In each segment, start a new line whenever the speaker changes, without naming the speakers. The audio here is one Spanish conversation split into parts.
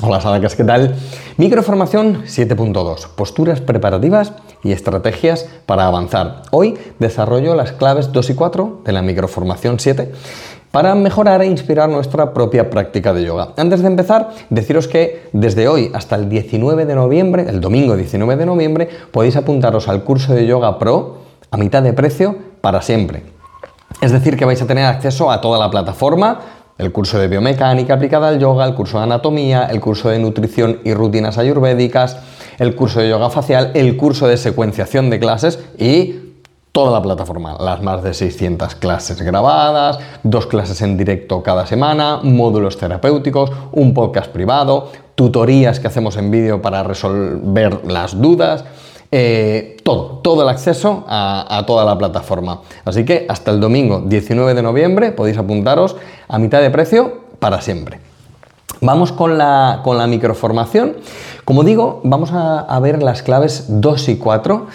Hola Sadacas, ¿qué tal? Microformación 7.2, posturas preparativas y estrategias para avanzar. Hoy desarrollo las claves 2 y 4 de la microformación 7 para mejorar e inspirar nuestra propia práctica de yoga. Antes de empezar, deciros que desde hoy hasta el 19 de noviembre, el domingo 19 de noviembre, podéis apuntaros al curso de Yoga Pro a mitad de precio para siempre. Es decir, que vais a tener acceso a toda la plataforma, el curso de biomecánica aplicada al yoga, el curso de anatomía, el curso de nutrición y rutinas ayurvédicas, el curso de yoga facial, el curso de secuenciación de clases y toda la plataforma, las más de 600 clases grabadas, dos clases en directo cada semana, módulos terapéuticos, un podcast privado, tutorías que hacemos en vídeo para resolver las dudas. Eh, todo, todo el acceso a, toda la plataforma. Así que hasta el domingo 19 de noviembre podéis apuntaros a mitad de precio para siempre. Vamos con la, con la microformación. Como digo, vamos a, a ver las claves 2 y 4.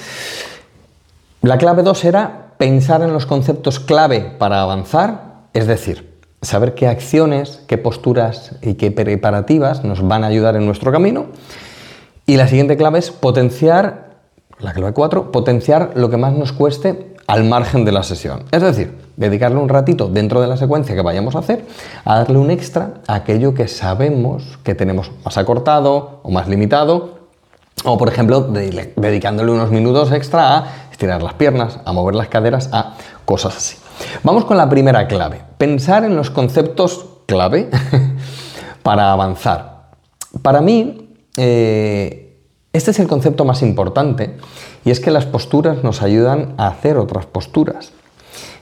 La clave 2 era pensar en los conceptos clave para avanzar, es decir, saber qué acciones, qué posturas y qué preparativas nos van a ayudar en nuestro camino. Y la siguiente clave es potenciar la clave 4, potenciar lo que más nos cueste al margen de la sesión. Es decir, dedicarle un ratito dentro de la secuencia que vayamos a hacer a darle un extra a aquello que sabemos que tenemos más acortado o más limitado. O por ejemplo, dedicándole unos minutos extra a estirar las piernas, a mover las caderas, a cosas así. Vamos con la primera clave. Pensar en los conceptos clave para avanzar. Para mí, eh, este es el concepto más importante y es que las posturas nos ayudan a hacer otras posturas.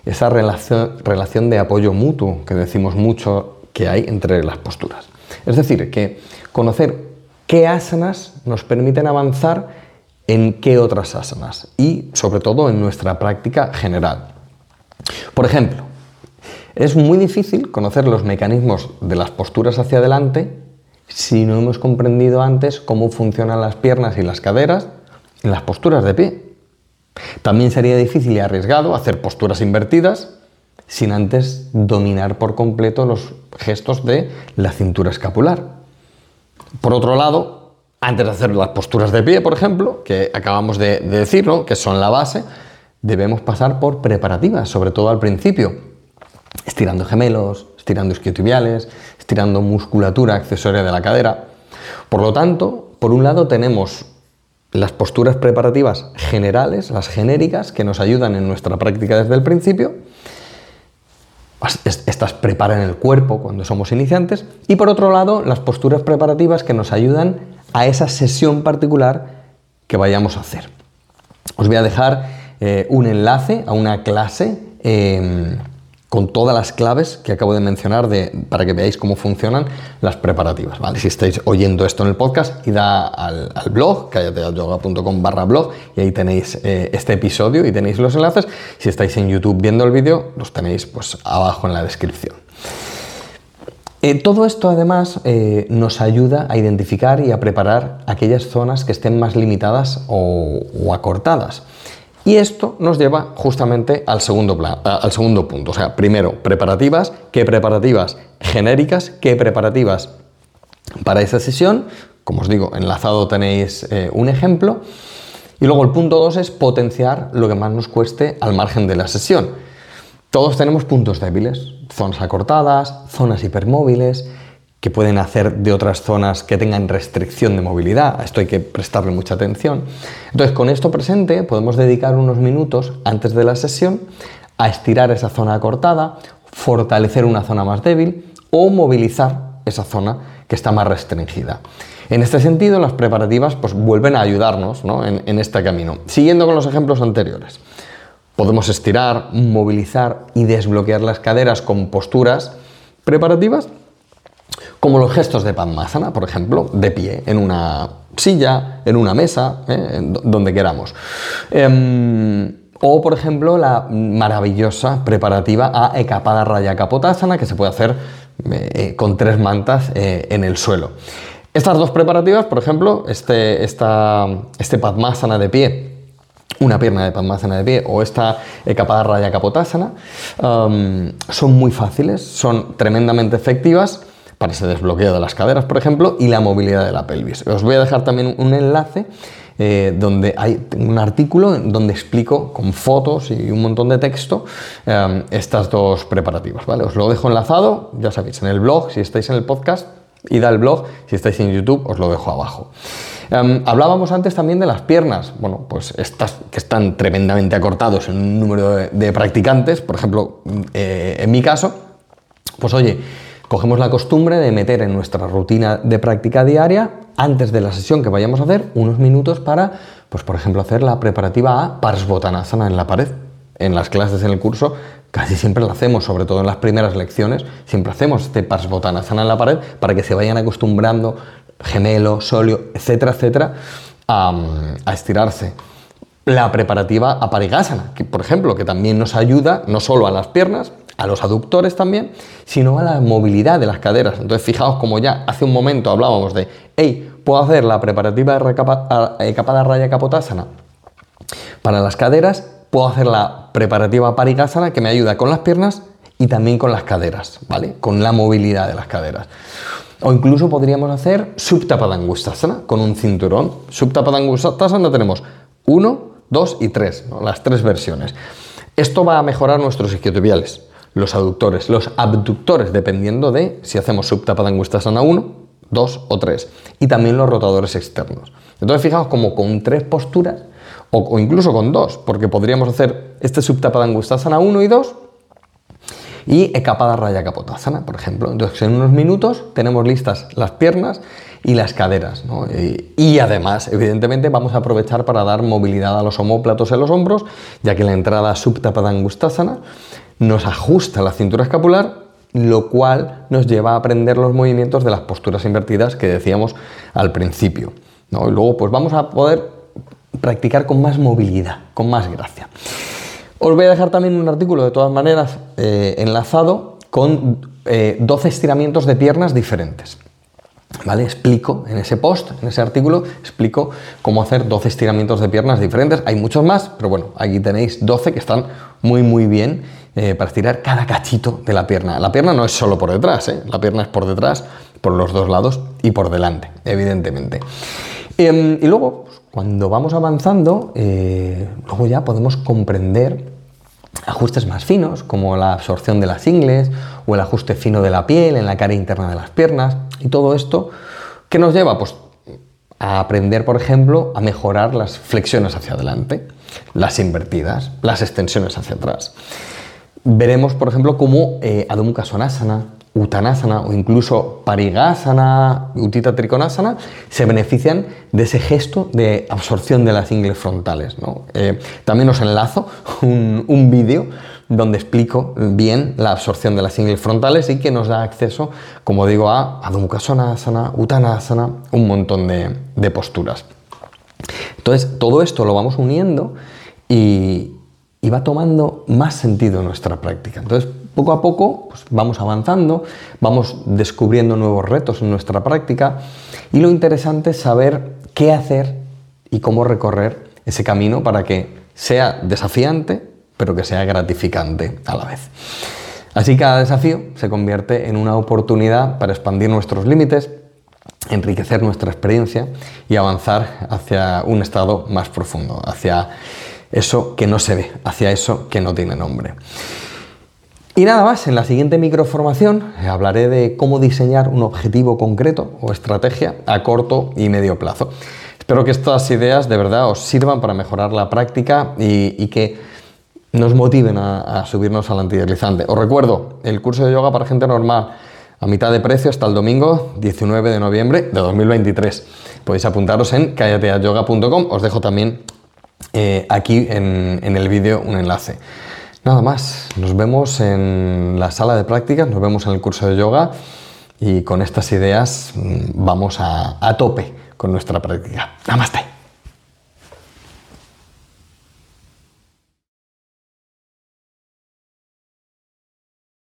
Esa relación, de apoyo mutuo que decimos mucho que hay entre las posturas. Es decir, que conocer qué asanas nos permiten avanzar en qué otras asanas y sobre todo en nuestra práctica general. Por ejemplo, es muy difícil conocer los mecanismos de las posturas hacia adelante si no hemos comprendido antes cómo funcionan las piernas y las caderas en las posturas de pie. También sería difícil y arriesgado hacer posturas invertidas sin antes dominar por completo los gestos de la cintura escapular. Por otro lado, antes de hacer las posturas de pie, por ejemplo, que acabamos de, decirlo, que son la base, debemos pasar por preparativas, sobre todo al principio, estirando gemelos, estirando isquiotibiales, estirando musculatura accesoria de la cadera. Por lo tanto, por un lado tenemos las posturas preparativas generales, las genéricas, que nos ayudan en nuestra práctica desde el principio. Estas preparan el cuerpo cuando somos iniciantes. Y por otro lado, las posturas preparativas que nos ayudan a esa sesión particular que vayamos a hacer. Os voy a dejar eh, un enlace a una clase. Em, con todas las claves que acabo de mencionar para que veáis cómo funcionan las preparativas. ¿vale? Si estáis oyendo esto en el podcast, id al, al blog, callatealyoga.com barra blog, y ahí tenéis eh, este episodio y tenéis los enlaces. Si estáis en YouTube viendo el vídeo, los tenéis pues, abajo en la descripción. Eh, todo esto además eh, nos ayuda a identificar y a preparar aquellas zonas que estén más limitadas o acortadas. Y esto nos lleva justamente al segundo, plan, al segundo punto. O sea, primero, preparativas. ¿Qué preparativas genéricas? ¿Qué preparativas para esa sesión? Como os digo, enlazado tenéis eh, un ejemplo. Y luego el punto dos es potenciar lo que más nos cueste al margen de la sesión. Todos tenemos puntos débiles, zonas acortadas, zonas hipermóviles, que pueden hacer de otras zonas que tengan restricción de movilidad. A esto hay que prestarle mucha atención. Entonces, con esto presente, podemos dedicar unos minutos antes de la sesión a estirar esa zona acortada, fortalecer una zona más débil o movilizar esa zona que está más restringida. En este sentido, las preparativas pues, vuelven a ayudarnos en, en este camino. Siguiendo con los ejemplos anteriores, podemos estirar, movilizar y desbloquear las caderas con posturas preparativas como los gestos de Padmasana, por ejemplo, de pie, en una silla, en una mesa, ¿eh? donde queramos. Em, o, por ejemplo, la maravillosa preparativa a Ekapada Raya Kapotasana, que se puede hacer eh, con tres mantas eh, en el suelo. Estas dos preparativas, por ejemplo, este, esta, este Padmasana de pie, una pierna de Padmasana de pie o esta Ekapada Raya Kapotasana, em, son muy fáciles, son tremendamente efectivas para ese desbloqueo de las caderas, por ejemplo, y la movilidad de la pelvis. Os voy a dejar también un enlace eh, donde hay un artículo donde explico con fotos y un montón de texto eh, estas dos preparativas. ¿vale? Os lo dejo enlazado, ya sabéis, en el blog, si estáis en el podcast, id al blog, si estáis en YouTube, os lo dejo abajo. Eh, hablábamos antes también de las piernas, bueno, pues estas que están tremendamente acortados en un número de, practicantes, por ejemplo, en mi caso, pues oye, cogemos la costumbre de meter en nuestra rutina de práctica diaria antes de la sesión que vayamos a hacer unos minutos para, pues por ejemplo, hacer la preparativa a Parsvottanasana en la pared. En las clases en el curso casi siempre lo hacemos, sobre todo en las primeras lecciones, siempre hacemos este Parsvottanasana en la pared para que se vayan acostumbrando gemelo, solio, etcétera, etcétera, a, a estirarse. La preparativa a Parigasana, que por ejemplo, que también nos ayuda no solo a las piernas, a los aductores también, sino a la movilidad de las caderas. Entonces, fijaos como ya hace un momento hablábamos de, hey, puedo hacer la preparativa de capada raya capotasana para las caderas, puedo hacer la preparativa parigasana que me ayuda con las piernas y también con las caderas, ¿vale? Con la movilidad de las caderas. O incluso podríamos hacer subtapadangustasana con un cinturón. Subtapadangustasana tenemos uno, dos y tres, las tres versiones. Esto va a mejorar nuestros isquiotibiales los aductores, los abductores, dependiendo de si hacemos subtapadangustasana 1, 2 o 3. Y también los rotadores externos. Entonces, fijaos como con tres posturas, o, incluso con dos, porque podríamos hacer este subtapadangustasana 1 y 2 y ecapada raya capotasana, por ejemplo. Entonces, en unos minutos tenemos listas las piernas y las caderas. Y, además, evidentemente, vamos a aprovechar para dar movilidad a los homóplatos en los hombros, ya que la entrada subtapadangustasana nos ajusta la cintura escapular, lo cual nos lleva a aprender los movimientos de las posturas invertidas que decíamos al principio. Y luego pues vamos a poder practicar con más movilidad, con más gracia. Os voy a dejar también un artículo de todas maneras eh, enlazado con 12 eh, estiramientos de piernas diferentes. ¿Vale? Explico en ese post, en ese artículo, explico cómo hacer 12 estiramientos de piernas diferentes. Hay muchos más, pero bueno, aquí tenéis 12 que están muy muy bien eh, para estirar cada cachito de la pierna. La pierna no es solo por detrás, ¿eh? la pierna es por detrás, por los dos lados y por delante, evidentemente. Em, y luego, pues, cuando vamos avanzando, eh, luego ya podemos comprender ajustes más finos, como la absorción de las ingles o el ajuste fino de la piel en la cara interna de las piernas. Y todo esto, ¿qué nos lleva? Pues a aprender, por ejemplo, a mejorar las flexiones hacia adelante, las invertidas, las extensiones hacia atrás. Veremos, por ejemplo, cómo eh, Adho Mukha Svanasana, Uttanasana o incluso Parigasana, Utita Trikonasana se benefician de ese gesto de absorción de las ingles frontales. Eh, también os enlazo un, vídeo donde explico bien la absorción de las ingles frontales y que nos da acceso, como digo, a Adho Mukha Svanasana, Uttanasana, un montón de, de posturas. Entonces, todo esto lo vamos uniendo y, y va tomando más sentido nuestra práctica. Entonces, poco a poco pues, vamos avanzando, vamos descubriendo nuevos retos en nuestra práctica y lo interesante es saber qué hacer y cómo recorrer ese camino para que sea desafiante, pero que sea gratificante a la vez. Así cada desafío se convierte en una oportunidad para expandir nuestros límites, enriquecer nuestra experiencia y avanzar hacia un estado más profundo, hacia eso que no se ve, hacia eso que no tiene nombre. Y nada más, en la siguiente microformación eh, hablaré de cómo diseñar un objetivo concreto o estrategia a corto y medio plazo. Espero que estas ideas de verdad os sirvan para mejorar la práctica y, que nos motiven a, subirnos al antideslizante. Os recuerdo, el curso de yoga para gente normal a mitad de precio hasta el domingo 19 de noviembre de 2023. Podéis apuntaros en callateayoga.com. Os dejo también eh, aquí en, el vídeo un enlace. Nada más, nos vemos en la sala de prácticas, nos vemos en el curso de yoga y con estas ideas mm, vamos a, a tope con nuestra práctica. Namaste.